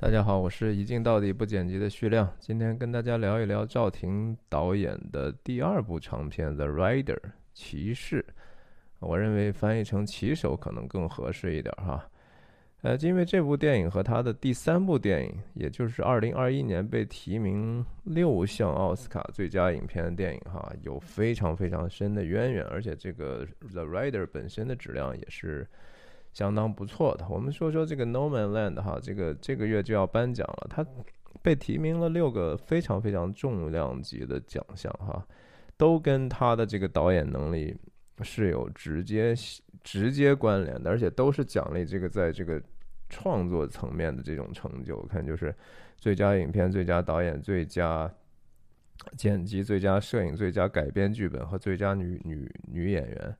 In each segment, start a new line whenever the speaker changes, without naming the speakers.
大家好，我是一镜到底不剪辑的徐亮，今天跟大家聊一聊赵婷导演的第二部长片《The Rider》骑士。我认为翻译成骑手可能更合适一点哈。呃，因为这部电影和他的第三部电影，也就是2021年被提名六项奥斯卡最佳影片的电影哈，有非常非常深的渊源，而且这个《The Rider》本身的质量也是。相当不错的。我们说说这个《No Man Land》哈，这个这个月就要颁奖了，他被提名了六个非常非常重量级的奖项哈，都跟他的这个导演能力是有直接直接关联的，而且都是奖励这个在这个创作层面的这种成就。看就是最佳影片、最佳导演、最佳剪辑、最佳摄影、最佳改编剧本和最佳女女女演员。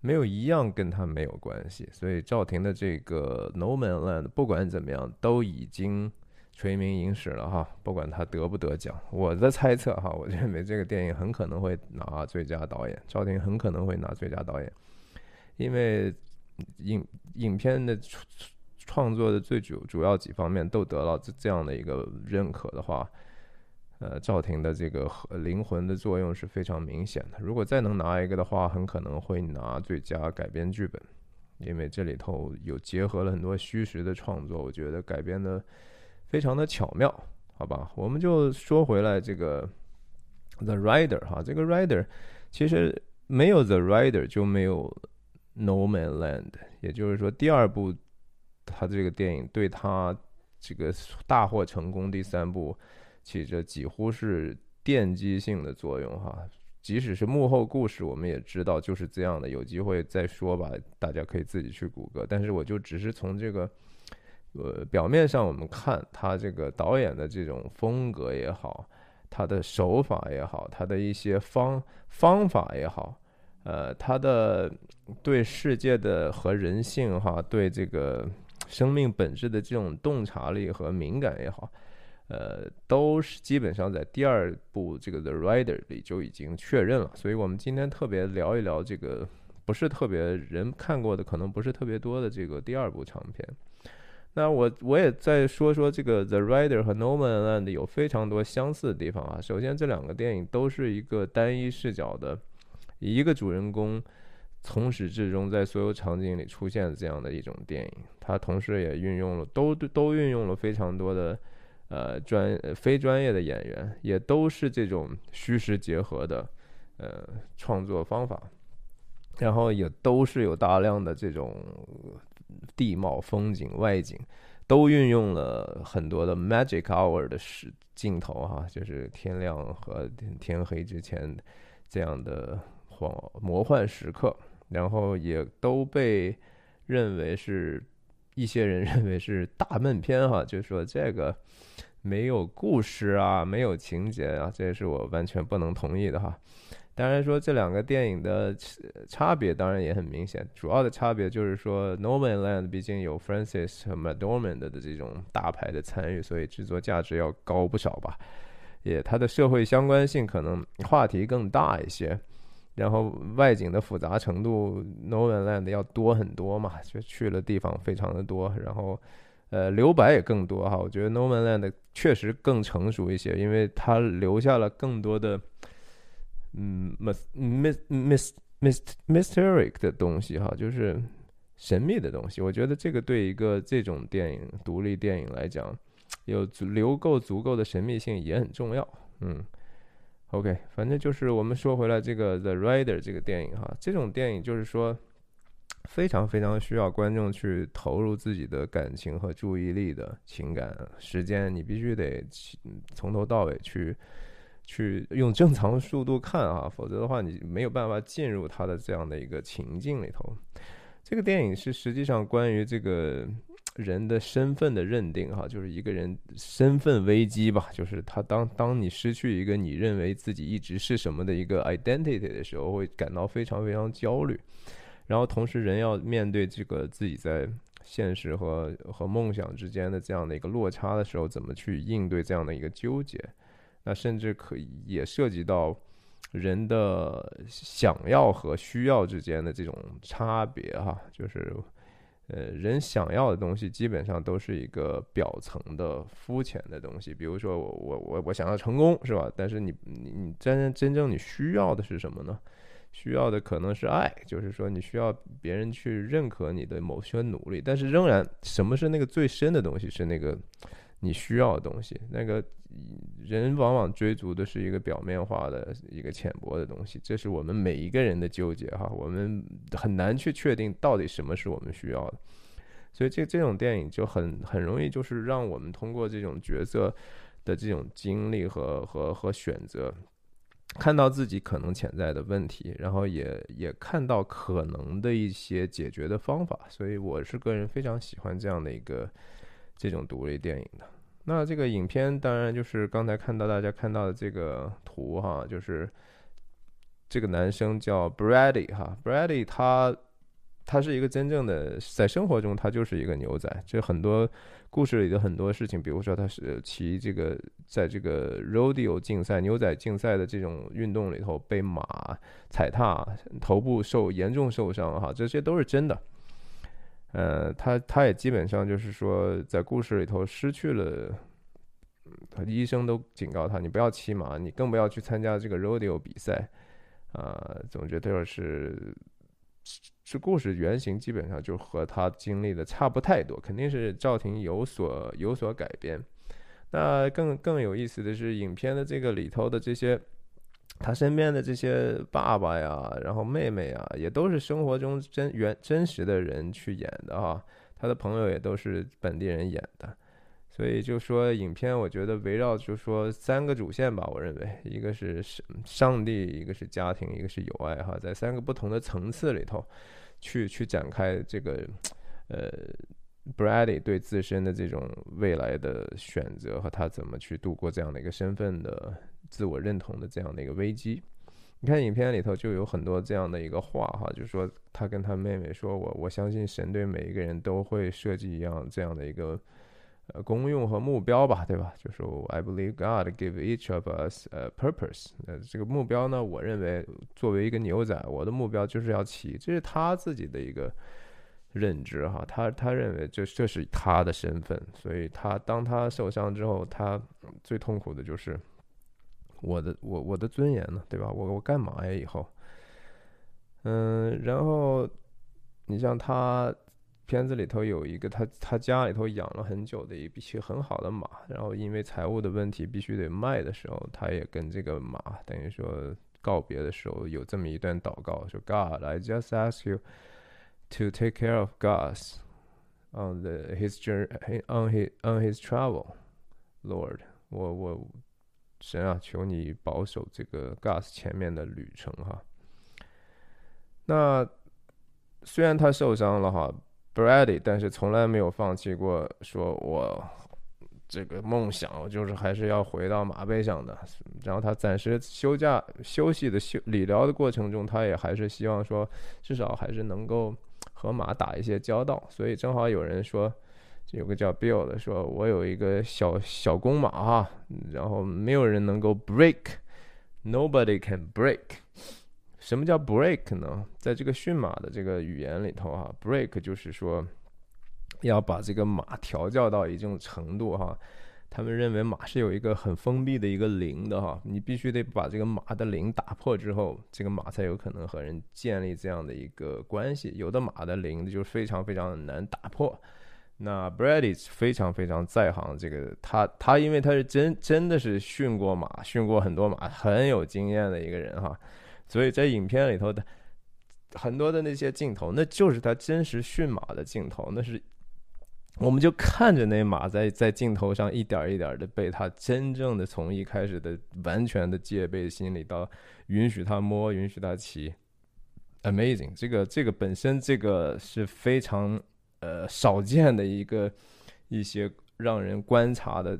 没有一样跟他没有关系，所以赵婷的这个《No Man Land》不管怎么样都已经垂名影史了哈，不管他得不得奖，我的猜测哈，我认为这个电影很可能会拿最佳导演，赵婷很可能会拿最佳导演，因为影影片的创作的最主主要几方面都得到这这样的一个认可的话。呃，赵婷的这个灵魂的作用是非常明显的。如果再能拿一个的话，很可能会拿最佳改编剧本，因为这里头有结合了很多虚实的创作，我觉得改编的非常的巧妙，好吧？我们就说回来这个《The Rider》哈，这个《Rider》其实没有《The Rider》就没有《No Man Land》，也就是说，第二部他这个电影对他这个大获成功，第三部。起着几乎是奠基性的作用哈，即使是幕后故事，我们也知道就是这样的。有机会再说吧，大家可以自己去谷歌。但是我就只是从这个，呃，表面上我们看他这个导演的这种风格也好，他的手法也好，他的一些方方法也好，呃，他的对世界的和人性哈，对这个生命本质的这种洞察力和敏感也好。呃，都是基本上在第二部这个《The Rider》里就已经确认了，所以我们今天特别聊一聊这个不是特别人看过的，可能不是特别多的这个第二部长片。那我我也再说说这个《The Rider》和《No Man Land》有非常多相似的地方啊。首先，这两个电影都是一个单一视角的，一个主人公从始至终在所有场景里出现的这样的一种电影。它同时也运用了都都运用了非常多的。呃，专非专业的演员也都是这种虚实结合的呃创作方法，然后也都是有大量的这种地貌、风景、外景，都运用了很多的 magic hour 的时镜头哈，就是天亮和天黑之前这样的幻魔幻时刻，然后也都被认为是。一些人认为是大闷片哈，就说这个没有故事啊，没有情节啊，这也是我完全不能同意的哈。当然说这两个电影的差别当然也很明显，主要的差别就是说《Norman Land》毕竟有 Francis 和 m a d o r m a n 的这种大牌的参与，所以制作价值要高不少吧，也它的社会相关性可能话题更大一些。然后外景的复杂程度，No Man Land 要多很多嘛，就去了地方非常的多，然后，呃，留白也更多哈。我觉得 No Man Land 确实更成熟一些，因为它留下了更多的，嗯，mis mis mis mis mysteric 的东西哈，就是神秘的东西。我觉得这个对一个这种电影独立电影来讲，有留够足够的神秘性也很重要，嗯。OK，反正就是我们说回来这个《The Rider》这个电影哈，这种电影就是说非常非常需要观众去投入自己的感情和注意力的情感时间，你必须得从头到尾去去用正常速度看啊，否则的话你没有办法进入他的这样的一个情境里头。这个电影是实际上关于这个。人的身份的认定，哈，就是一个人身份危机吧。就是他当当你失去一个你认为自己一直是什么的一个 identity 的时候，会感到非常非常焦虑。然后同时，人要面对这个自己在现实和和梦想之间的这样的一个落差的时候，怎么去应对这样的一个纠结？那甚至可以也涉及到人的想要和需要之间的这种差别，哈，就是。呃，人想要的东西基本上都是一个表层的、肤浅的东西。比如说，我我我我想要成功，是吧？但是你你你真真正你需要的是什么呢？需要的可能是爱，就是说你需要别人去认可你的某些努力。但是仍然，什么是那个最深的东西？是那个你需要的东西。那个人往往追逐的是一个表面化的一个浅薄的东西。这是我们每一个人的纠结哈。我们很难去确定到底什么是我们需要的。所以这这种电影就很很容易，就是让我们通过这种角色的这种经历和和和选择，看到自己可能潜在的问题，然后也也看到可能的一些解决的方法。所以我是个人非常喜欢这样的一个这种独立电影的。那这个影片当然就是刚才看到大家看到的这个图哈，就是这个男生叫 Brady 哈，Brady 他。他是一个真正的在生活中，他就是一个牛仔。这很多故事里的很多事情，比如说他是骑这个在这个 rodeo 竞赛、牛仔竞赛的这种运动里头被马踩踏，头部受严重受伤，哈，这些都是真的。呃，他他也基本上就是说，在故事里头失去了，他医生都警告他，你不要骑马，你更不要去参加这个 rodeo 比赛。啊，总觉得是。这故事原型基本上就和他经历的差不太多，肯定是赵婷有所有所改编。那更更有意思的是，影片的这个里头的这些他身边的这些爸爸呀，然后妹妹啊，也都是生活中真原真实的人去演的哈。他的朋友也都是本地人演的。所以就说影片，我觉得围绕就说三个主线吧，我认为一个是上上帝，一个是家庭，一个是友爱哈，在三个不同的层次里头，去去展开这个呃，Brady 对自身的这种未来的选择和他怎么去度过这样的一个身份的自我认同的这样的一个危机。你看影片里头就有很多这样的一个话哈，就是说他跟他妹妹说，我我相信神对每一个人都会设计一样这样的一个。呃，功用和目标吧，对吧？就是 I believe God give each of us a purpose。呃，这个目标呢，我认为作为一个牛仔，我的目标就是要骑，这是他自己的一个认知哈。他他认为这这是他的身份，所以他当他受伤之后，他最痛苦的就是我的我我的尊严呢，对吧？我我干嘛呀？以后，嗯，然后你像他。片子里头有一个他他家里头养了很久的一匹很好的马，然后因为财务的问题必须得卖的时候，他也跟这个马等于说告别的时候有这么一段祷告，说 God, I just ask you to take care of Gus on the his journey on his on his travel, Lord，我我神啊，求你保守这个 Gus 前面的旅程哈。那虽然他受伤了哈。Brady，但是从来没有放弃过，说我这个梦想就是还是要回到马背上的。然后他暂时休假休息的休理疗的过程中，他也还是希望说，至少还是能够和马打一些交道。所以正好有人说，有个叫 Bill 的说，我有一个小小公马哈，然后没有人能够 break，nobody can break。什么叫 break 呢？在这个驯马的这个语言里头哈，break 就是说要把这个马调教到一定程度哈。他们认为马是有一个很封闭的一个灵的哈，你必须得把这个马的灵打破之后，这个马才有可能和人建立这样的一个关系。有的马的灵就非常非常难打破。那 Brady 非常非常在行，这个他他因为他是真真的是驯过马，驯过很多马，很有经验的一个人哈。所以在影片里头的很多的那些镜头，那就是他真实驯马的镜头。那是我们就看着那马在在镜头上一点一点的被他真正的从一开始的完全的戒备心理到允许他摸，允许他骑，amazing。这个这个本身这个是非常呃少见的一个一些让人观察的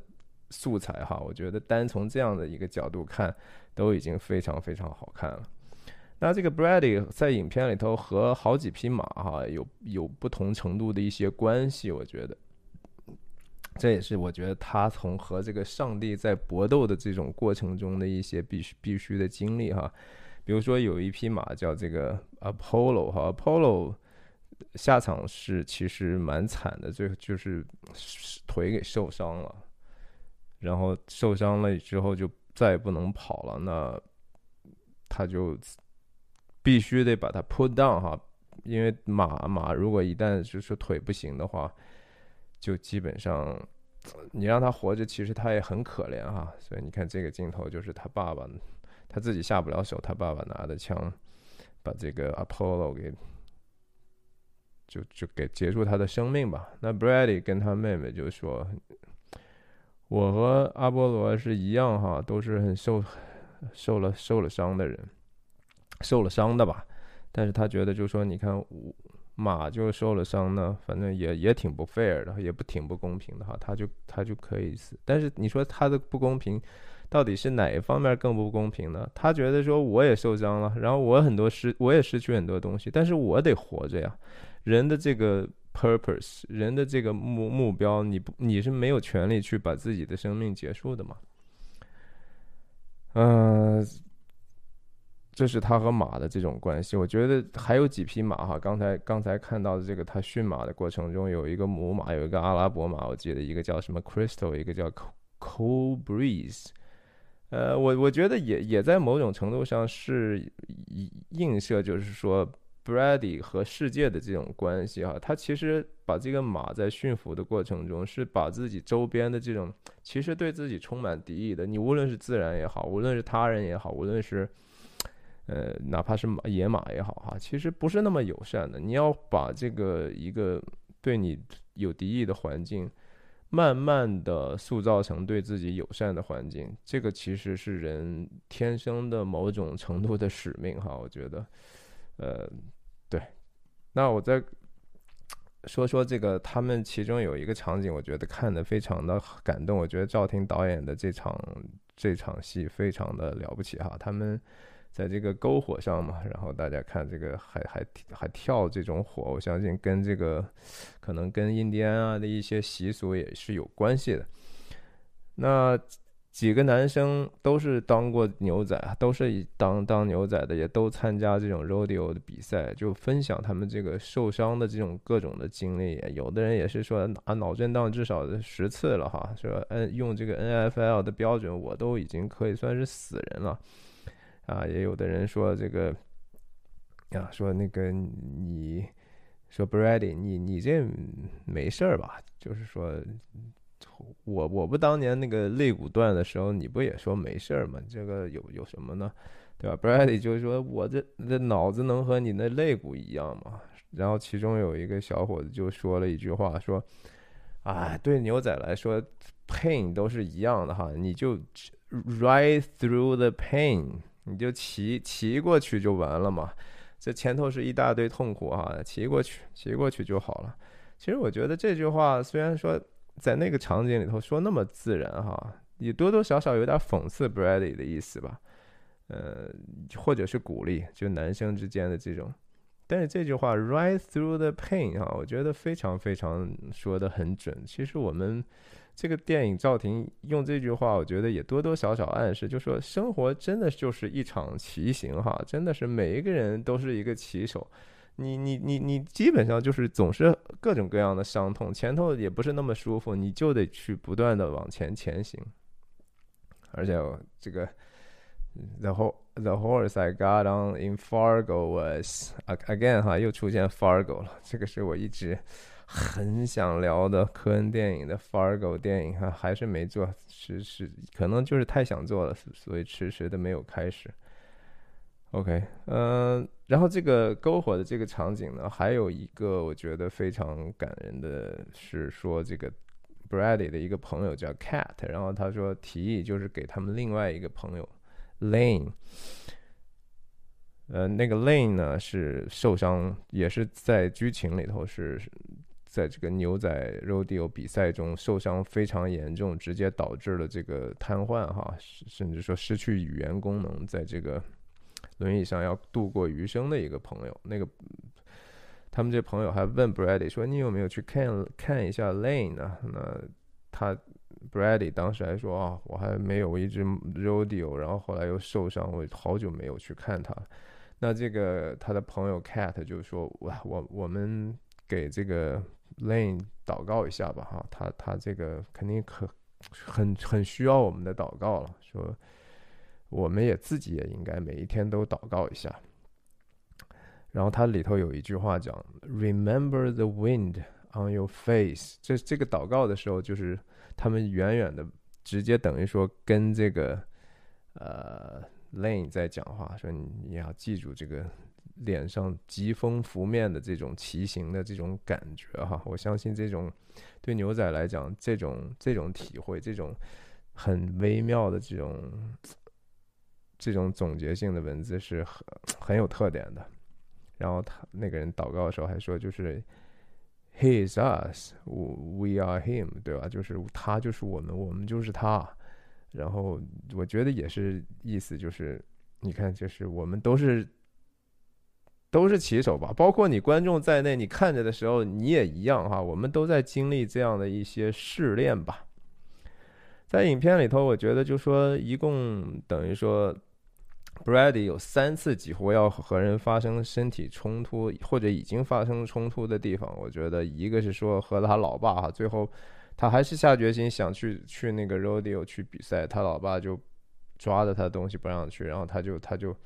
素材哈。我觉得单从这样的一个角度看，都已经非常非常好看了。那这个 Brady 在影片里头和好几匹马哈有有不同程度的一些关系，我觉得这也是我觉得他从和这个上帝在搏斗的这种过程中的一些必须必须的经历哈。比如说有一匹马叫这个 Apollo 哈，Apollo 下场是其实蛮惨的，最后就是腿给受伤了，然后受伤了之后就再也不能跑了，那他就必须得把他 put down 哈，因为马马如果一旦就是腿不行的话，就基本上你让他活着，其实他也很可怜哈，所以你看这个镜头就是他爸爸。他自己下不了手，他爸爸拿的枪把这个 Apollo 给就就给结束他的生命吧。那 Brady 跟他妹妹就说：“我和阿波罗是一样哈，都是很受受了受了伤的人，受了伤的吧。但是他觉得就说你看马就受了伤呢，反正也也挺不 fair 的，也不挺不公平的哈。他就他就可以死，但是你说他的不公平。”到底是哪一方面更不公平呢？他觉得说我也受伤了，然后我很多失，我也失去很多东西，但是我得活着呀。人的这个 purpose，人的这个目目标，你不你是没有权利去把自己的生命结束的嘛？嗯，这是他和马的这种关系。我觉得还有几匹马哈，刚才刚才看到的这个他驯马的过程中，有一个母马，有一个阿拉伯马，我记得一个叫什么 Crystal，一个叫 Cool Breeze。呃，我我觉得也也在某种程度上是映射，就是说，Brady 和世界的这种关系哈，他其实把这个马在驯服的过程中，是把自己周边的这种其实对自己充满敌意的，你无论是自然也好，无论是他人也好，无论是呃哪怕是马野马也好哈，其实不是那么友善的。你要把这个一个对你有敌意的环境。慢慢的塑造成对自己友善的环境，这个其实是人天生的某种程度的使命哈。我觉得，呃，对。那我再说说这个，他们其中有一个场景，我觉得看的非常的感动。我觉得赵婷导演的这场这场戏非常的了不起哈。他们。在这个篝火上嘛，然后大家看这个还还还跳这种火，我相信跟这个可能跟印第安啊的一些习俗也是有关系的。那几个男生都是当过牛仔，都是当当牛仔的，也都参加这种 rodeo 的比赛，就分享他们这个受伤的这种各种的经历。有的人也是说啊，脑震荡至少十次了哈，说嗯，用这个 NFL 的标准，我都已经可以算是死人了。啊，也有的人说这个，啊，说那个你说 Brady，你你这没事儿吧？就是说，我我不当年那个肋骨断的时候，你不也说没事儿吗？这个有有什么呢？对吧？Brady 就是说我这这脑子能和你那肋骨一样吗？然后其中有一个小伙子就说了一句话，说，啊，对牛仔来说，pain 都是一样的哈，你就 ride through the pain。你就骑骑过去就完了嘛，这前头是一大堆痛苦哈，骑过去骑过去就好了。其实我觉得这句话虽然说在那个场景里头说那么自然哈，也多多少少有点讽刺 Brady 的意思吧，呃，或者是鼓励，就男生之间的这种。但是这句话 “ride through the pain” 哈，我觉得非常非常说的很准。其实我们。这个电影赵婷用这句话，我觉得也多多少少暗示，就说生活真的就是一场骑行哈，真的是每一个人都是一个骑手，你你你你基本上就是总是各种各样的伤痛，前头也不是那么舒服，你就得去不断的往前前行。而且这个 the horse the horse I got on in Fargo was again 哈，又出现 Fargo 了，这个是我一直。很想聊的科恩电影的 Fargo 电影哈，还是没做，迟迟可能就是太想做了，所以迟迟的没有开始。OK，嗯，然后这个篝火的这个场景呢，还有一个我觉得非常感人的是说，这个 Brady 的一个朋友叫 Cat，然后他说提议就是给他们另外一个朋友 Lane。呃，那个 Lane 呢是受伤，也是在剧情里头是。在这个牛仔 rodeo 比赛中受伤非常严重，直接导致了这个瘫痪哈，甚至说失去语言功能，在这个轮椅上要度过余生的一个朋友。那个他们这朋友还问 Brady 说：“你有没有去看看一下 Lane 呢？”那他 Brady 当时还说：“啊，我还没有，一直 rodeo，然后后来又受伤，我好久没有去看他。”那这个他的朋友 Cat 就说：“哇，我我们给这个 Lane 祷告一下吧，哈，他他这个肯定可很很需要我们的祷告了。说我们也自己也应该每一天都祷告一下。然后他里头有一句话讲：Remember the wind on your face。这这个祷告的时候，就是他们远远的直接等于说跟这个呃。” Lane 在讲话说：“你要记住这个脸上疾风拂面的这种骑行的这种感觉哈，我相信这种对牛仔来讲，这种这种体会，这种很微妙的这种这种总结性的文字是很很有特点的。然后他那个人祷告的时候还说，就是 He is us, we are him，对吧？就是他就是我们，我们就是他。”然后我觉得也是意思就是，你看，就是我们都是都是骑手吧，包括你观众在内，你看着的时候你也一样哈，我们都在经历这样的一些试炼吧。在影片里头，我觉得就说一共等于说，Brady 有三次几乎要和人发生身体冲突或者已经发生冲突的地方，我觉得一个是说和他老爸哈，最后。他还是下决心想去去那个 rodeo 去比赛，他老爸就抓着他的东西不让去，然后他就他就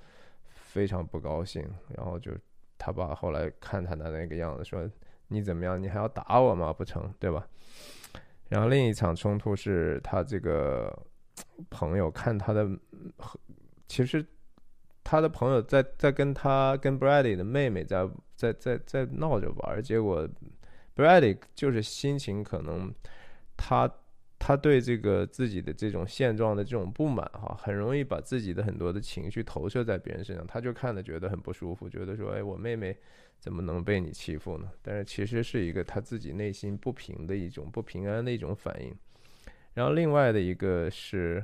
非常不高兴，然后就他爸后来看他的那个样子，说你怎么样，你还要打我吗？不成，对吧？然后另一场冲突是他这个朋友看他的，其实他的朋友在在跟他跟 Brady 的妹妹在在在在闹着玩，结果 Brady 就是心情可能。他他对这个自己的这种现状的这种不满哈，很容易把自己的很多的情绪投射在别人身上，他就看着觉得很不舒服，觉得说，哎，我妹妹怎么能被你欺负呢？但是其实是一个他自己内心不平的一种不平安的一种反应。然后另外的一个是，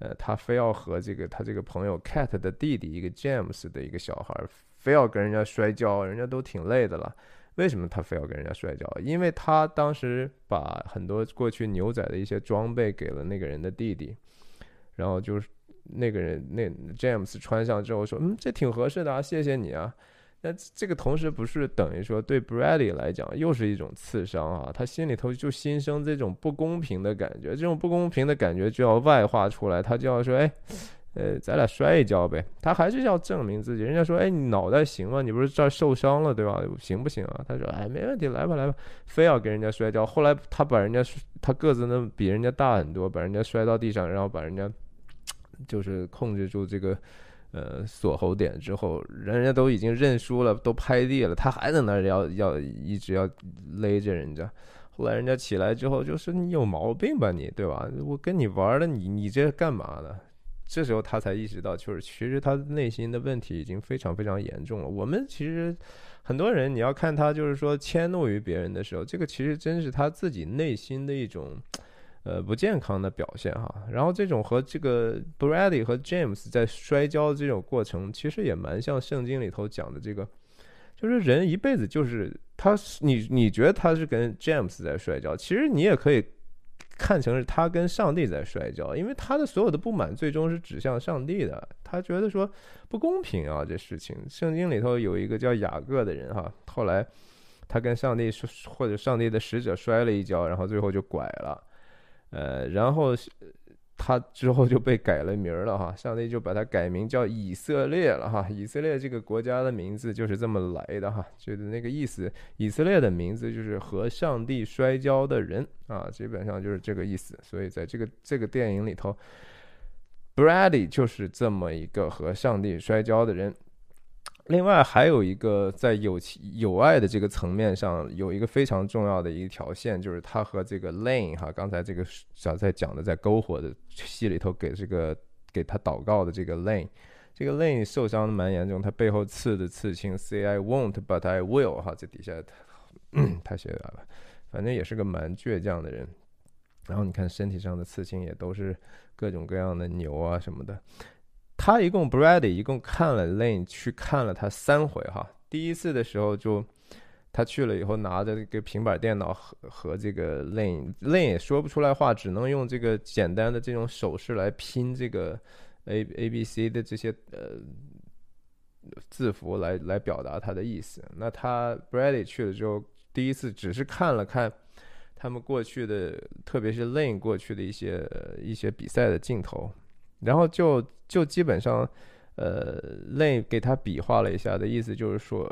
呃，他非要和这个他这个朋友 Cat 的弟弟一个 James 的一个小孩，非要跟人家摔跤，人家都挺累的了。为什么他非要跟人家摔跤？因为他当时把很多过去牛仔的一些装备给了那个人的弟弟，然后就是那个人那 James 穿上之后说：“嗯，这挺合适的啊，谢谢你啊。”那这个同时不是等于说对 Bradley 来讲又是一种刺伤啊？他心里头就心生这种不公平的感觉，这种不公平的感觉就要外化出来，他就要说：“哎。”呃，咱俩摔一跤呗。他还是要证明自己。人家说：“哎，你脑袋行吗？你不是这儿受伤了，对吧？行不行啊？”他说：“哎，没问题，来吧，来吧。”非要跟人家摔跤。后来他把人家他个子呢比人家大很多，把人家摔到地上，然后把人家就是控制住这个呃锁喉点之后，人家都已经认输了，都拍地了，他还在那儿要要一直要勒着人家。后来人家起来之后就说：“你有毛病吧你，对吧？我跟你玩的，你你这干嘛呢？”这时候他才意识到，就是其实他内心的问题已经非常非常严重了。我们其实很多人，你要看他就是说迁怒于别人的时候，这个其实真是他自己内心的一种呃不健康的表现哈。然后这种和这个 Brady 和 James 在摔跤的这种过程，其实也蛮像圣经里头讲的这个，就是人一辈子就是他，你你觉得他是跟 James 在摔跤，其实你也可以。看成是他跟上帝在摔跤，因为他的所有的不满最终是指向上帝的。他觉得说不公平啊，这事情。圣经里头有一个叫雅各的人哈，后来他跟上帝或者上帝的使者摔了一跤，然后最后就拐了，呃，然后。他之后就被改了名了哈，上帝就把他改名叫以色列了哈。以色列这个国家的名字就是这么来的哈，就是那个意思。以色列的名字就是和上帝摔跤的人啊，基本上就是这个意思。所以在这个这个电影里头，Brady 就是这么一个和上帝摔跤的人。另外还有一个在友情友爱的这个层面上，有一个非常重要的一条线，就是他和这个 Lane 哈，刚才这个小在讲的在篝火的戏里头给这个给他祷告的这个 Lane，这个 Lane 受伤的蛮严重，他背后刺的刺青 Say I won't but I will 哈，这底下他他写的，反正也是个蛮倔强的人。然后你看身体上的刺青也都是各种各样的牛啊什么的。他一共 Brady 一共看了 Lane 去看了他三回哈。第一次的时候就他去了以后拿着一个平板电脑和和这个 Lane Lane 也说不出来话，只能用这个简单的这种手势来拼这个 A A B C 的这些呃字符来来表达他的意思。那他 Brady 去了之后，第一次只是看了看他们过去的，特别是 Lane 过去的一些一些比赛的镜头，然后就就基本上，呃雷给他比划了一下的意思就是说，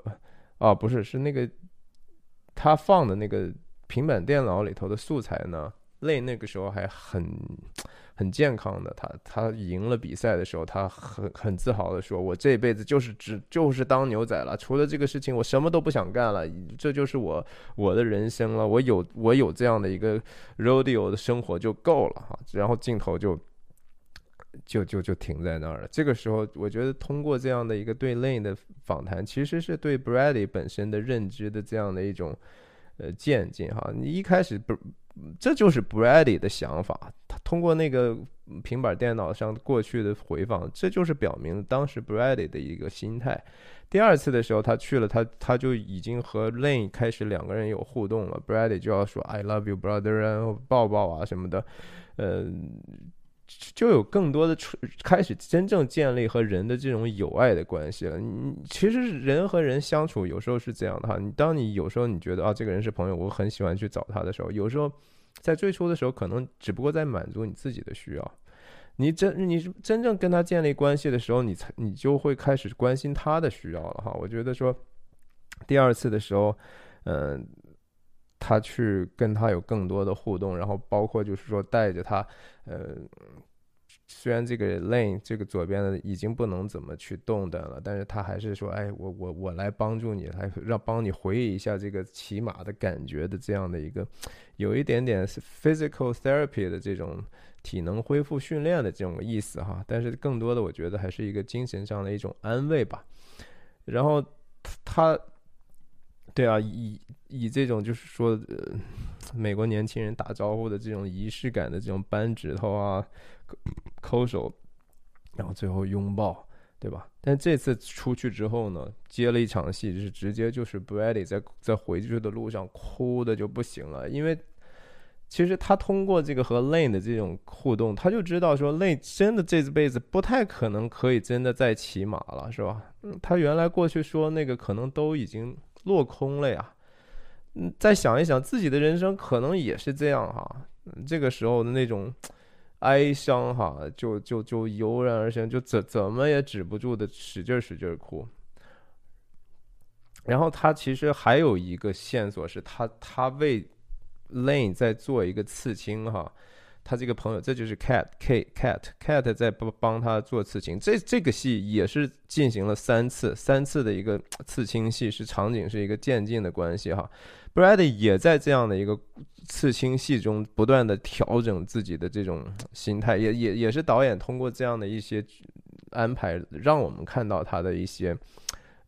哦，不是，是那个他放的那个平板电脑里头的素材呢。雷那个时候还很很健康的，他他赢了比赛的时候，他很很自豪的说：“我这辈子就是只就是当牛仔了，除了这个事情，我什么都不想干了，这就是我我的人生了，我有我有这样的一个 rodeo 的生活就够了哈。”然后镜头就就就就停在那儿了。这个时候，我觉得通过这样的一个对 Lane 的访谈，其实是对 Bradley 本身的认知的这样的一种呃渐进哈。你一开始不。这就是 Brady 的想法。他通过那个平板电脑上过去的回放，这就是表明当时 Brady 的一个心态。第二次的时候，他去了，他他就已经和 Lane 开始两个人有互动了。Brady 就要说 “I love you, brother”，然后抱抱啊什么的，呃。就有更多的开始真正建立和人的这种友爱的关系了。你其实人和人相处有时候是这样的哈。你当你有时候你觉得啊这个人是朋友，我很喜欢去找他的时候，有时候在最初的时候可能只不过在满足你自己的需要。你真你真正跟他建立关系的时候，你才你就会开始关心他的需要了哈。我觉得说第二次的时候，嗯。他去跟他有更多的互动，然后包括就是说带着他，呃，虽然这个 lane 这个左边的已经不能怎么去动弹了，但是他还是说，哎，我我我来帮助你，来让帮你回忆一下这个骑马的感觉的这样的一个，有一点点 physical therapy 的这种体能恢复训练的这种意思哈，但是更多的我觉得还是一个精神上的一种安慰吧，然后他。对啊，以以这种就是说，呃，美国年轻人打招呼的这种仪式感的这种扳指头啊，抠手，然后最后拥抱，对吧？但这次出去之后呢，接了一场戏，就是直接就是 Brady 在在回去的路上哭的就不行了，因为其实他通过这个和 Lane 的这种互动，他就知道说 Lane 真的这辈子不太可能可以真的再骑马了，是吧？他原来过去说那个可能都已经。落空了呀，嗯，再想一想自己的人生，可能也是这样哈。这个时候的那种 哀伤哈，就就就油然而生，就怎怎么也止不住的使劲使劲哭。然后他其实还有一个线索是他他为 Lane 在做一个刺青哈。他这个朋友，这就是 Cat K Cat Cat 在帮帮他做刺青，这这个戏也是进行了三次，三次的一个 刺青戏，是场景是一个渐进的关系哈。Brad 也在这样的一个刺青戏中不断的调整自己的这种 心态，也也也是导演通过这样的一些安排，让我们看到他的一些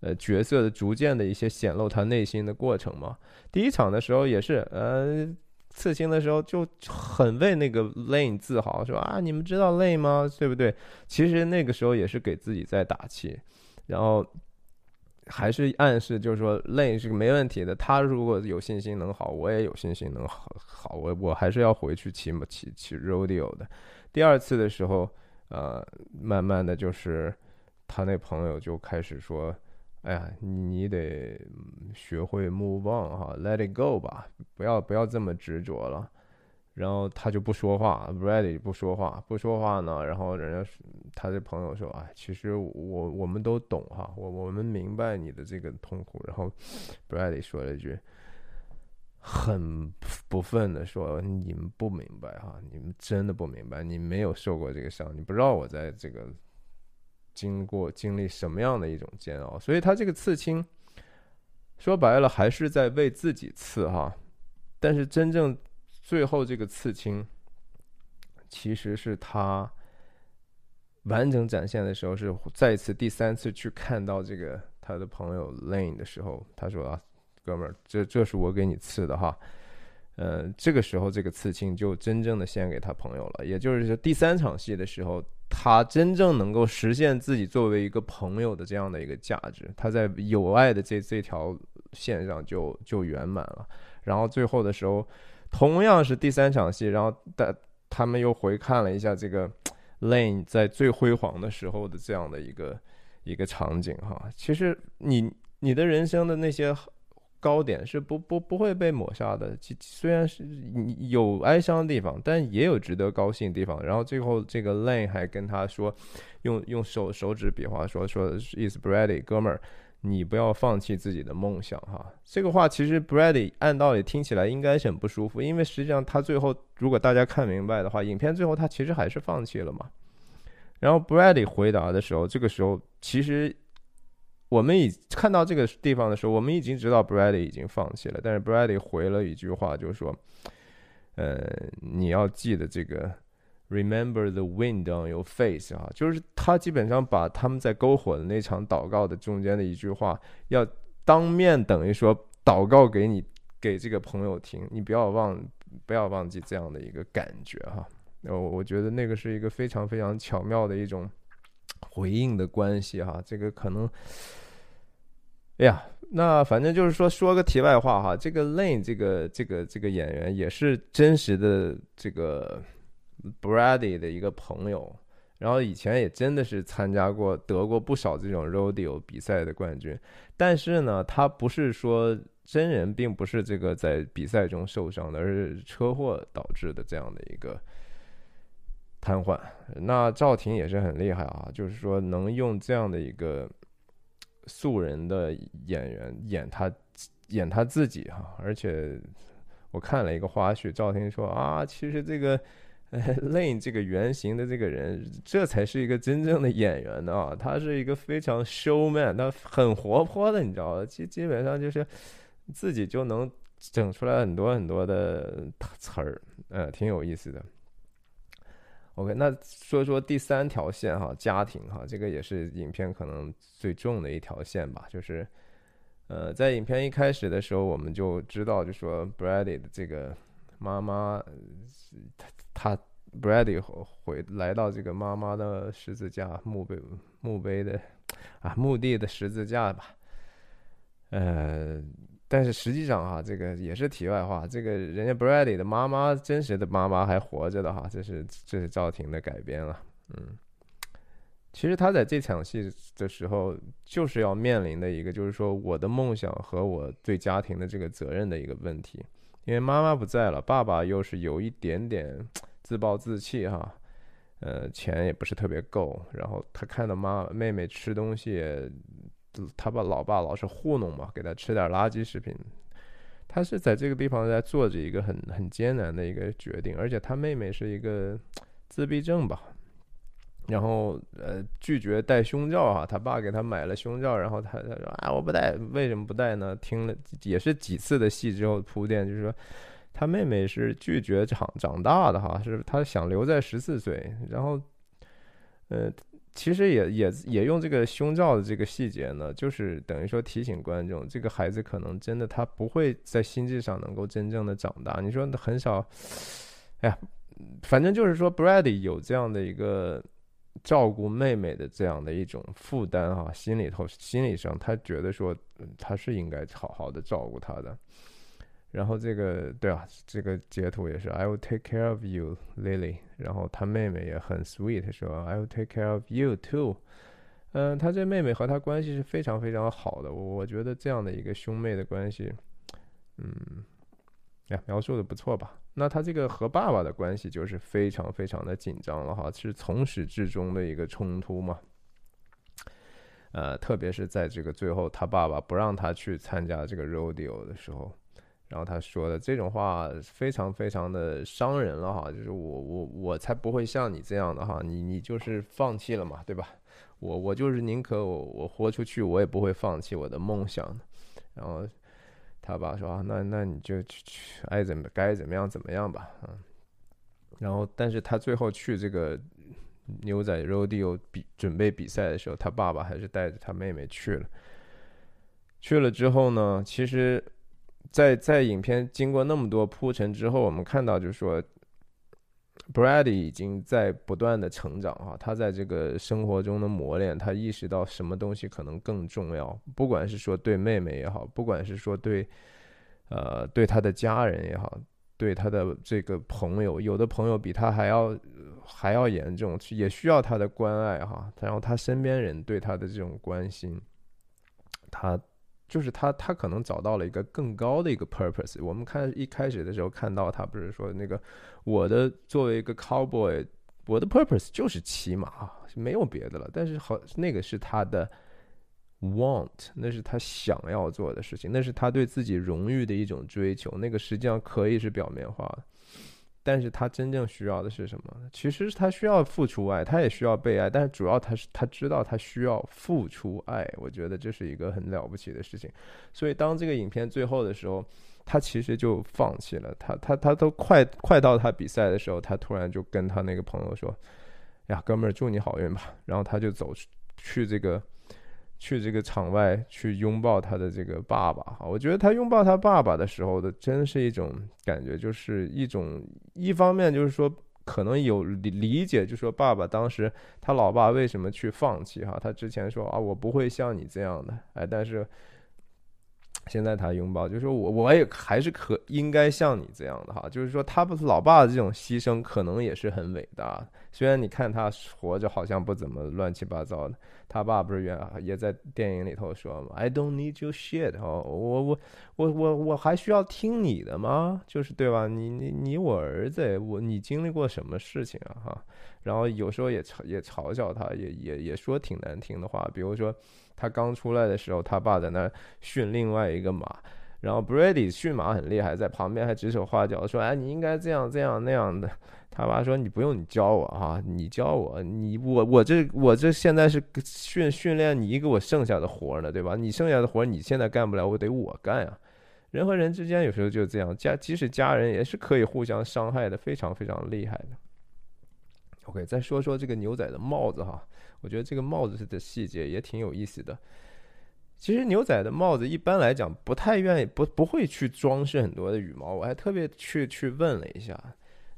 呃角色的逐渐的一些显露他内心的过程嘛。第一场的时候也是呃。刺青的时候就很为那个 Lane 自豪，说啊，你们知道 Lane 吗？对不对？其实那个时候也是给自己在打气，然后还是暗示，就是说 Lane 是没问题的。他如果有信心能好，我也有信心能好。好，我我还是要回去骑骑骑 Rodeo 的。第二次的时候，呃，慢慢的就是他那朋友就开始说。哎呀，你得学会 move on 哈，let it go 吧，不要不要这么执着了。然后他就不说话，Brady 不说话，不说话呢。然后人家他的朋友说：“哎，其实我我们都懂哈，我我们明白你的这个痛苦。”然后 Brady 说了一句很不忿的说：“你们不明白哈，你们真的不明白，你没有受过这个伤，你不知道我在这个。”经过经历什么样的一种煎熬，所以他这个刺青，说白了还是在为自己刺哈。但是真正最后这个刺青，其实是他完整展现的时候，是再次第三次去看到这个他的朋友 Lane 的时候，他说啊，哥们儿，这这是我给你刺的哈。呃，这个时候这个刺青就真正的献给他朋友了，也就是说第三场戏的时候。他真正能够实现自己作为一个朋友的这样的一个价值，他在友爱的这这条线上就就圆满了。然后最后的时候，同样是第三场戏，然后他他们又回看了一下这个 Lane 在最辉煌的时候的这样的一个一个场景哈。其实你你的人生的那些高点是不不不会被抹杀的，虽然是有哀伤的地方，但也有值得高兴的地方。然后最后这个 Lane 还跟他说，用用手手指比划说说，Is Brady 哥们儿。你不要放弃自己的梦想，哈，这个话其实 Brady 按道理听起来应该是很不舒服，因为实际上他最后如果大家看明白的话，影片最后他其实还是放弃了嘛。然后 Brady 回答的时候，这个时候其实我们已看到这个地方的时候，我们已经知道 Brady 已经放弃了，但是 Brady 回了一句话，就是说，呃，你要记得这个。Remember the wind on your face 啊，就是他基本上把他们在篝火的那场祷告的中间的一句话，要当面等于说祷告给你给这个朋友听，你不要忘不要忘记这样的一个感觉哈。我我觉得那个是一个非常非常巧妙的一种回应的关系哈。这个可能，哎呀，那反正就是说说个题外话哈，这个 Lane 这个这个这个演员也是真实的这个。Brady 的一个朋友，然后以前也真的是参加过、得过不少这种 Rodeo 比赛的冠军，但是呢，他不是说真人，并不是这个在比赛中受伤的，而是车祸导致的这样的一个瘫痪。那赵婷也是很厉害啊，就是说能用这样的一个素人的演员演他演他自己哈，而且我看了一个花絮，赵婷说啊，其实这个。Lane 这个原型的这个人，这才是一个真正的演员呢。他是一个非常 showman，他很活泼的，你知道吧？基基本上就是自己就能整出来很多很多的词儿，呃，挺有意思的。OK，那说说第三条线哈，家庭哈，这个也是影片可能最重的一条线吧。就是，呃，在影片一开始的时候，我们就知道，就说 Brady 的这个妈妈，他。他 Brady 回来到这个妈妈的十字架墓碑墓碑的啊墓地的十字架吧，呃，但是实际上哈，这个也是题外话，这个人家 Brady 的妈妈真实的妈妈还活着的哈，这是这是赵婷的改编了，嗯，其实他在这场戏的时候就是要面临的一个，就是说我的梦想和我对家庭的这个责任的一个问题。因为妈妈不在了，爸爸又是有一点点自暴自弃哈，呃，钱也不是特别够，然后他看到妈妹妹吃东西，他把老爸老是糊弄嘛，给他吃点垃圾食品，他是在这个地方在做着一个很很艰难的一个决定，而且他妹妹是一个自闭症吧。然后，呃，拒绝戴胸罩啊，他爸给他买了胸罩，然后他他说啊，我不戴，为什么不戴呢？听了也是几次的戏之后铺垫，就是说他妹妹是拒绝长长大的哈，是他想留在十四岁，然后，呃，其实也也也用这个胸罩的这个细节呢，就是等于说提醒观众，这个孩子可能真的他不会在心智上能够真正的长大。你说很少，哎呀，反正就是说，Brady 有这样的一个。照顾妹妹的这样的一种负担哈，心里头心理上他觉得说他是应该好好的照顾她的。然后这个对啊，这个截图也是 I will take care of you, Lily。然后他妹妹也很 sweet 说 I will take care of you too。嗯，他这妹妹和他关系是非常非常好的，我我觉得这样的一个兄妹的关系，嗯，呀，描述的不错吧。那他这个和爸爸的关系就是非常非常的紧张了哈，是从始至终的一个冲突嘛。呃，特别是在这个最后，他爸爸不让他去参加这个 rodeo 的时候，然后他说的这种话非常非常的伤人了哈，就是我我我才不会像你这样的哈，你你就是放弃了嘛，对吧？我我就是宁可我我豁出去，我也不会放弃我的梦想然后。他爸说：“啊，那那你就去去爱怎么该怎么样怎么样吧，嗯。然后，但是他最后去这个牛仔 rodeo 比准备比赛的时候，他爸爸还是带着他妹妹去了。去了之后呢，其实，在在影片经过那么多铺陈之后，我们看到就是说。Brady 已经在不断的成长哈，他在这个生活中的磨练，他意识到什么东西可能更重要，不管是说对妹妹也好，不管是说对，呃，对他的家人也好，对他的这个朋友，有的朋友比他还要还要严重，也需要他的关爱哈，然后他身边人对他的这种关心，他就是他，他可能找到了一个更高的一个 purpose。我们看一开始的时候看到他不是说那个我的作为一个 cowboy，我的 purpose 就是骑马，没有别的了。但是好，那个是他的 want，那是他想要做的事情，那是他对自己荣誉的一种追求。那个实际上可以是表面化的。但是他真正需要的是什么？其实他需要付出爱，他也需要被爱。但是主要他是他知道他需要付出爱，我觉得这是一个很了不起的事情。所以当这个影片最后的时候，他其实就放弃了。他他他都快快到他比赛的时候，他突然就跟他那个朋友说：“呀，哥们儿，祝你好运吧。”然后他就走去这个。去这个场外去拥抱他的这个爸爸哈，我觉得他拥抱他爸爸的时候的，真是一种感觉，就是一种一方面就是说可能有理理解，就说爸爸当时他老爸为什么去放弃哈，他之前说啊我不会像你这样的哎，但是现在他拥抱，就是说我我也还是可应该像你这样的哈，就是说他不是老爸的这种牺牲可能也是很伟大，虽然你看他活着好像不怎么乱七八糟的。他爸不是原也在电影里头说嘛，I don't need your shit 哦，我我我我我还需要听你的吗？就是对吧？你你你我儿子，我你经历过什么事情啊？哈，然后有时候也也嘲笑他，也也也说挺难听的话，比如说他刚出来的时候，他爸在那训另外一个马。然后 Brady 驯马很厉害，在旁边还指手画脚说：“哎，你应该这样这样那样的。”他爸说：“你不用你教我哈，你教我，你我我这我这现在是训训练你给我剩下的活呢，对吧？你剩下的活你现在干不了，我得我干呀。人和人之间有时候就这样，家即使家人也是可以互相伤害的，非常非常厉害的。OK，再说说这个牛仔的帽子哈，我觉得这个帽子的细节也挺有意思的。”其实牛仔的帽子一般来讲不太愿意不不会去装饰很多的羽毛，我还特别去去问了一下，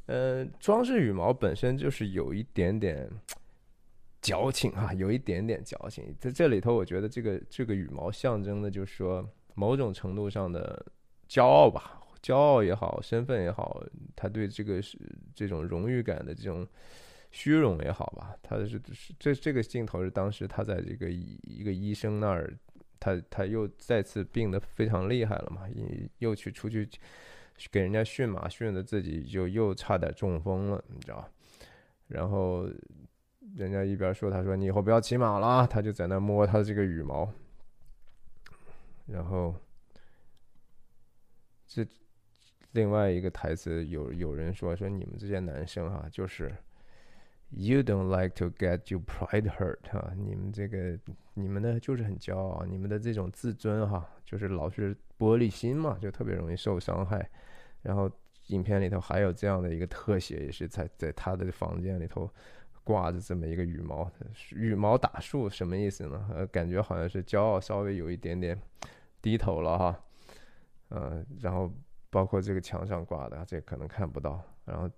嗯，装饰羽毛本身就是有一点点矫情啊，有一点点矫情。在这里头，我觉得这个这个羽毛象征的就是说某种程度上的骄傲吧，骄傲也好，身份也好，他对这个是这种荣誉感的这种虚荣也好吧，他是这这个镜头是当时他在这个一个医生那儿。他他又再次病得非常厉害了嘛，又去出去给人家驯马，驯的自己就又差点中风了，你知道？然后人家一边说，他说你以后不要骑马了，他就在那摸他的这个羽毛。然后这另外一个台词有有人说说你们这些男生哈，就是。You don't like to get your pride hurt 哈，你们这个你们呢就是很骄傲，你们的这种自尊哈，就是老是玻璃心嘛，就特别容易受伤害。然后影片里头还有这样的一个特写，也是在在他的房间里头挂着这么一个羽毛，羽毛打树什么意思呢？呃，感觉好像是骄傲稍微有一点点低头了哈。呃，然后包括这个墙上挂的，这可能看不到。然后。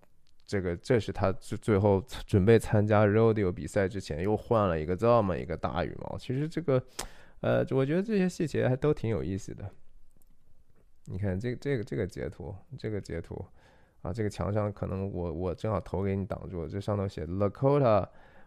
这个这是他最最后准备参加 rodeo 比赛之前又换了一个这么一个大羽毛。其实这个，呃，我觉得这些细节还都挺有意思的。你看这这个这个截图，这个截图啊，这个墙上可能我我正好头给你挡住。这上头写 Lakota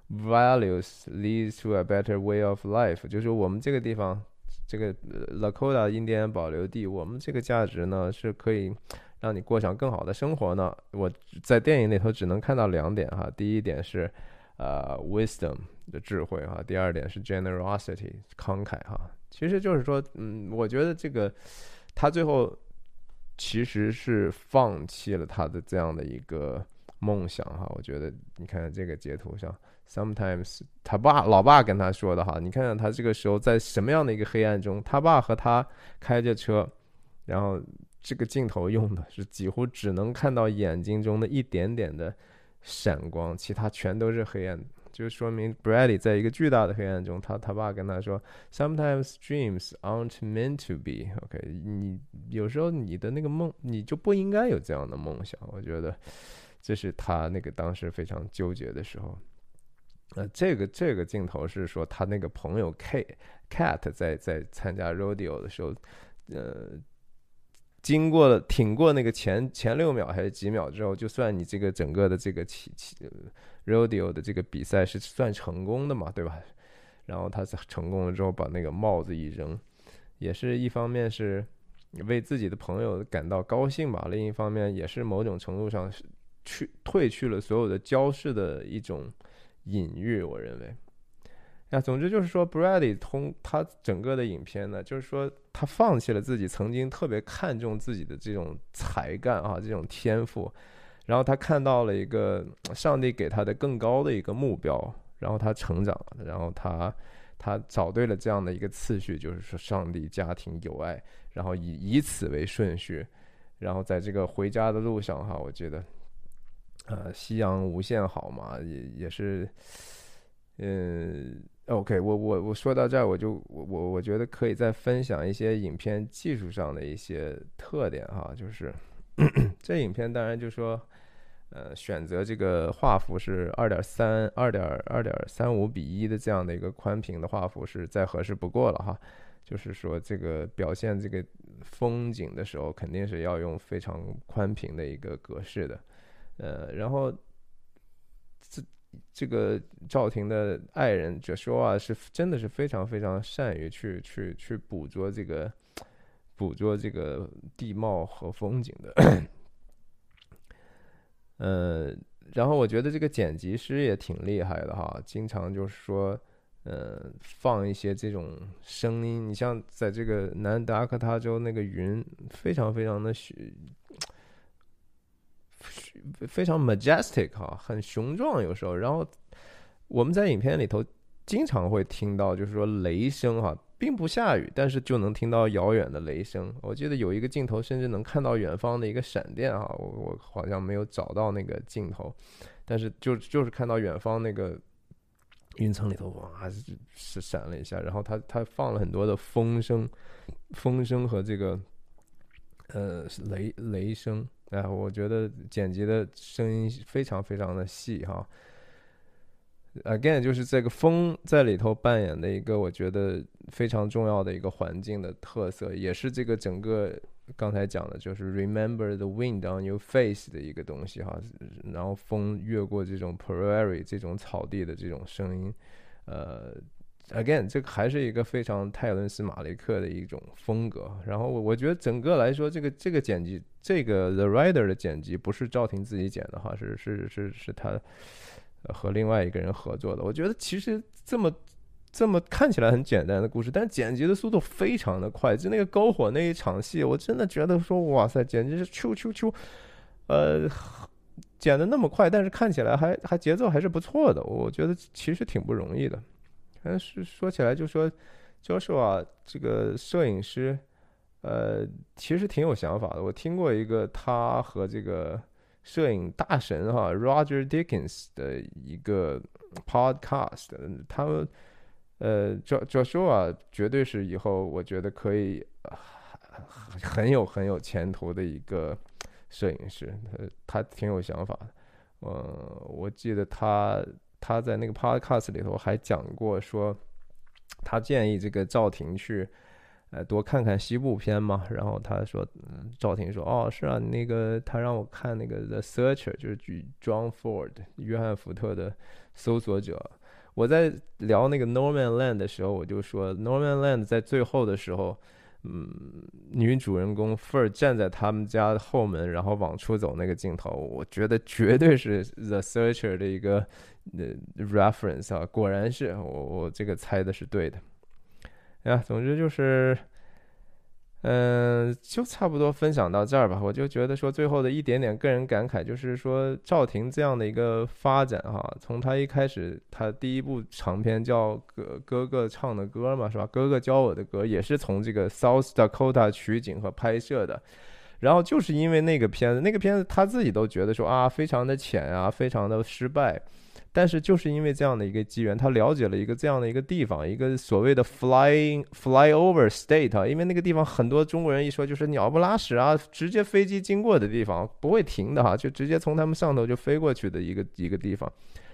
values leads to a better way of life，就是我们这个地方这个 Lakota 印第安保留地，我们这个价值呢是可以。让你过上更好的生活呢？我在电影里头只能看到两点哈。第一点是，呃，wisdom 的智慧哈。第二点是 generosity 慷慨哈。其实就是说，嗯，我觉得这个他最后其实是放弃了他的这样的一个梦想哈。我觉得你看这个截图上，sometimes 他爸老爸跟他说的哈。你看看他这个时候在什么样的一个黑暗中，他爸和他开着车，然后。这个镜头用的是几乎只能看到眼睛中的一点点的闪光，其他全都是黑暗，就说明 Bradley 在一个巨大的黑暗中。他他爸跟他说：“Sometimes dreams aren't meant to be。” OK，你有时候你的那个梦，你就不应该有这样的梦想。我觉得这是他那个当时非常纠结的时候。呃，这个这个镜头是说他那个朋友 K Cat 在在参加 Rodeo 的时候，呃。经过了挺过那个前前六秒还是几秒之后，就算你这个整个的这个起起 rodeo 的这个比赛是算成功的嘛，对吧？然后他成功了之后，把那个帽子一扔，也是一方面是为自己的朋友感到高兴吧，另一方面也是某种程度上是去褪去了所有的焦视的一种隐喻，我认为。呀，总之就是说，Brady 通他整个的影片呢，就是说他放弃了自己曾经特别看重自己的这种才干啊，这种天赋，然后他看到了一个上帝给他的更高的一个目标，然后他成长，然后他他找对了这样的一个次序，就是说上帝、家庭、友爱，然后以以此为顺序，然后在这个回家的路上哈，我觉得，呃，夕阳无限好嘛，也也是，嗯。OK，我我我说到这儿，我就我我我觉得可以再分享一些影片技术上的一些特点哈，就是 这影片当然就说，呃，选择这个画幅是二点三二点二点三五比一的这样的一个宽屏的画幅是再合适不过了哈，就是说这个表现这个风景的时候肯定是要用非常宽屏的一个格式的，呃，然后这。个赵婷的爱人就说啊，是真的是非常非常善于去去去捕捉这个捕捉这个地貌和风景的。呃，然后我觉得这个剪辑师也挺厉害的哈，经常就是说，呃，放一些这种声音。你像在这个南达科他州那个云，非常非常的非常 majestic 哈，很雄壮，有时候。然后我们在影片里头经常会听到，就是说雷声哈，并不下雨，但是就能听到遥远的雷声。我记得有一个镜头，甚至能看到远方的一个闪电哈。我我好像没有找到那个镜头，但是就就是看到远方那个云层里头哇是闪了一下，然后他他放了很多的风声，风声和这个呃雷雷声。哎，我觉得剪辑的声音非常非常的细哈。Again，就是这个风在里头扮演的一个我觉得非常重要的一个环境的特色，也是这个整个刚才讲的就是 Remember the wind on your face 的一个东西哈。然后风越过这种 prairie 这种草地的这种声音，呃。Again，这个还是一个非常泰伦斯·马雷克的一种风格。然后我我觉得整个来说，这个这个剪辑，这个 The Rider 的剪辑不是赵婷自己剪的哈，是是是是他和另外一个人合作的。我觉得其实这么这么看起来很简单的故事，但剪辑的速度非常的快。就那个篝火那一场戏，我真的觉得说哇塞，简直是啾啾啾，呃，剪的那么快，但是看起来还还节奏还是不错的。我觉得其实挺不容易的。但是说起来，就说教授啊，这个摄影师，呃，其实挺有想法的。我听过一个他和这个摄影大神哈 Roger Dickens 的一个 podcast，他们呃，教教授啊，绝对是以后我觉得可以很有很有前途的一个摄影师。他他挺有想法的。嗯，我记得他。他在那个 podcast 里头还讲过，说他建议这个赵婷去，呃，多看看西部片嘛。然后他说，嗯赵婷说，哦，是啊，那个他让我看那个 The Searcher，就是举 John Ford 约翰福特的搜索者。我在聊那个 Norman Land 的时候，我就说 Norman Land 在最后的时候。嗯，女主人公 Fur 站在他们家的后门，然后往出走那个镜头，我觉得绝对是 The Searcher 的一个呃 reference 啊，果然是我我这个猜的是对的。哎呀，总之就是。嗯，就差不多分享到这儿吧。我就觉得说，最后的一点点个人感慨，就是说赵婷这样的一个发展哈，从她一开始，她第一部长片叫《哥哥哥唱的歌》嘛，是吧？哥哥教我的歌也是从这个 South Dakota 取景和拍摄的。然后就是因为那个片子，那个片子他自己都觉得说啊，非常的浅啊，非常的失败。但是就是因为这样的一个机缘，他了解了一个这样的一个地方，一个所谓的 flying flyover state 啊，因为那个地方很多中国人一说就是鸟不拉屎啊，直接飞机经过的地方不会停的哈，就直接从他们上头就飞过去的一个一个地方。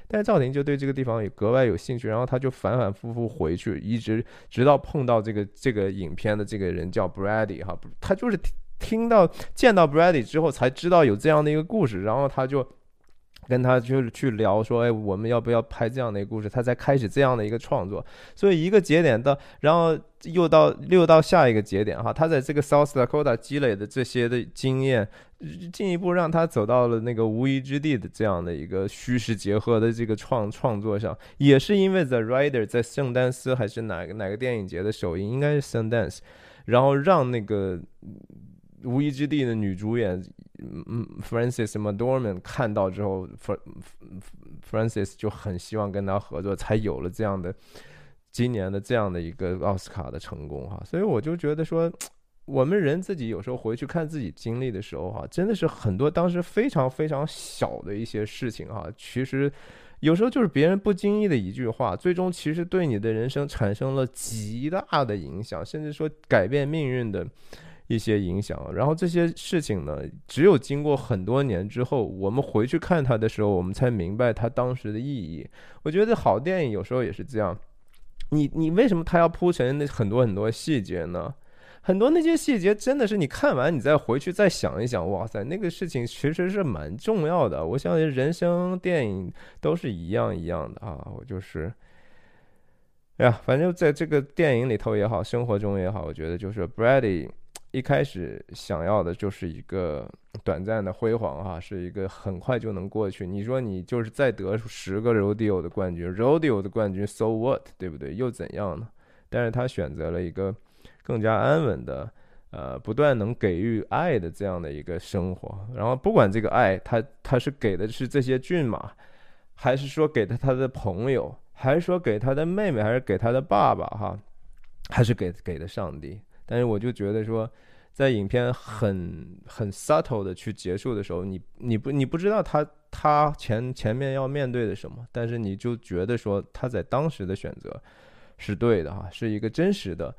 但是赵婷就对这个地方也格外有兴趣，然后他就反反复复回去，一直直到碰到这个这个影片的这个人叫 Brady 哈，他就是听到见到 Brady 之后才知道有这样的一个故事，然后他就。跟他就是去聊说，哎，我们要不要拍这样的一个故事？他才开始这样的一个创作。所以一个节点到，然后又到又到下一个节点哈。他在这个 South Dakota 积累的这些的经验，进一步让他走到了那个无依之地的这样的一个虚实结合的这个创创作上。也是因为 The Rider 在圣丹斯还是哪个哪个电影节的首映，应该是圣丹斯，然后让那个。无依之地的女主演，嗯嗯，Francis McDorman 看到之后，Francis 就很希望跟他合作，才有了这样的今年的这样的一个奥斯卡的成功哈。所以我就觉得说，我们人自己有时候回去看自己经历的时候哈，真的是很多当时非常非常小的一些事情哈，其实有时候就是别人不经意的一句话，最终其实对你的人生产生了极大的影响，甚至说改变命运的。一些影响，然后这些事情呢，只有经过很多年之后，我们回去看它的时候，我们才明白它当时的意义。我觉得好电影有时候也是这样，你你为什么它要铺成那很多很多细节呢？很多那些细节真的是你看完你再回去再想一想，哇塞，那个事情其实是蛮重要的。我相信人生电影都是一样一样的啊，我就是，哎呀，反正在这个电影里头也好，生活中也好，我觉得就是 Brady。一开始想要的就是一个短暂的辉煌哈，是一个很快就能过去。你说你就是再得十个 Rodeo 的冠军，Rodeo 的冠军，So what，对不对？又怎样呢？但是他选择了一个更加安稳的，呃，不断能给予爱的这样的一个生活。然后不管这个爱，他他是给的是这些骏马，还是说给的他的朋友，还是说给他的妹妹，还是给他的爸爸哈，还是给给的上帝？但是我就觉得说。在影片很很 subtle 的去结束的时候，你你不你不知道他他前前面要面对的什么，但是你就觉得说他在当时的选择是对的哈，是一个真实的、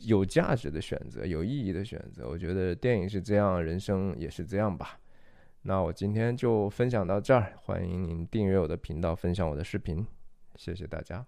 有价值的选择、有意义的选择。我觉得电影是这样，人生也是这样吧。那我今天就分享到这儿，欢迎您订阅我的频道，分享我的视频，谢谢大家。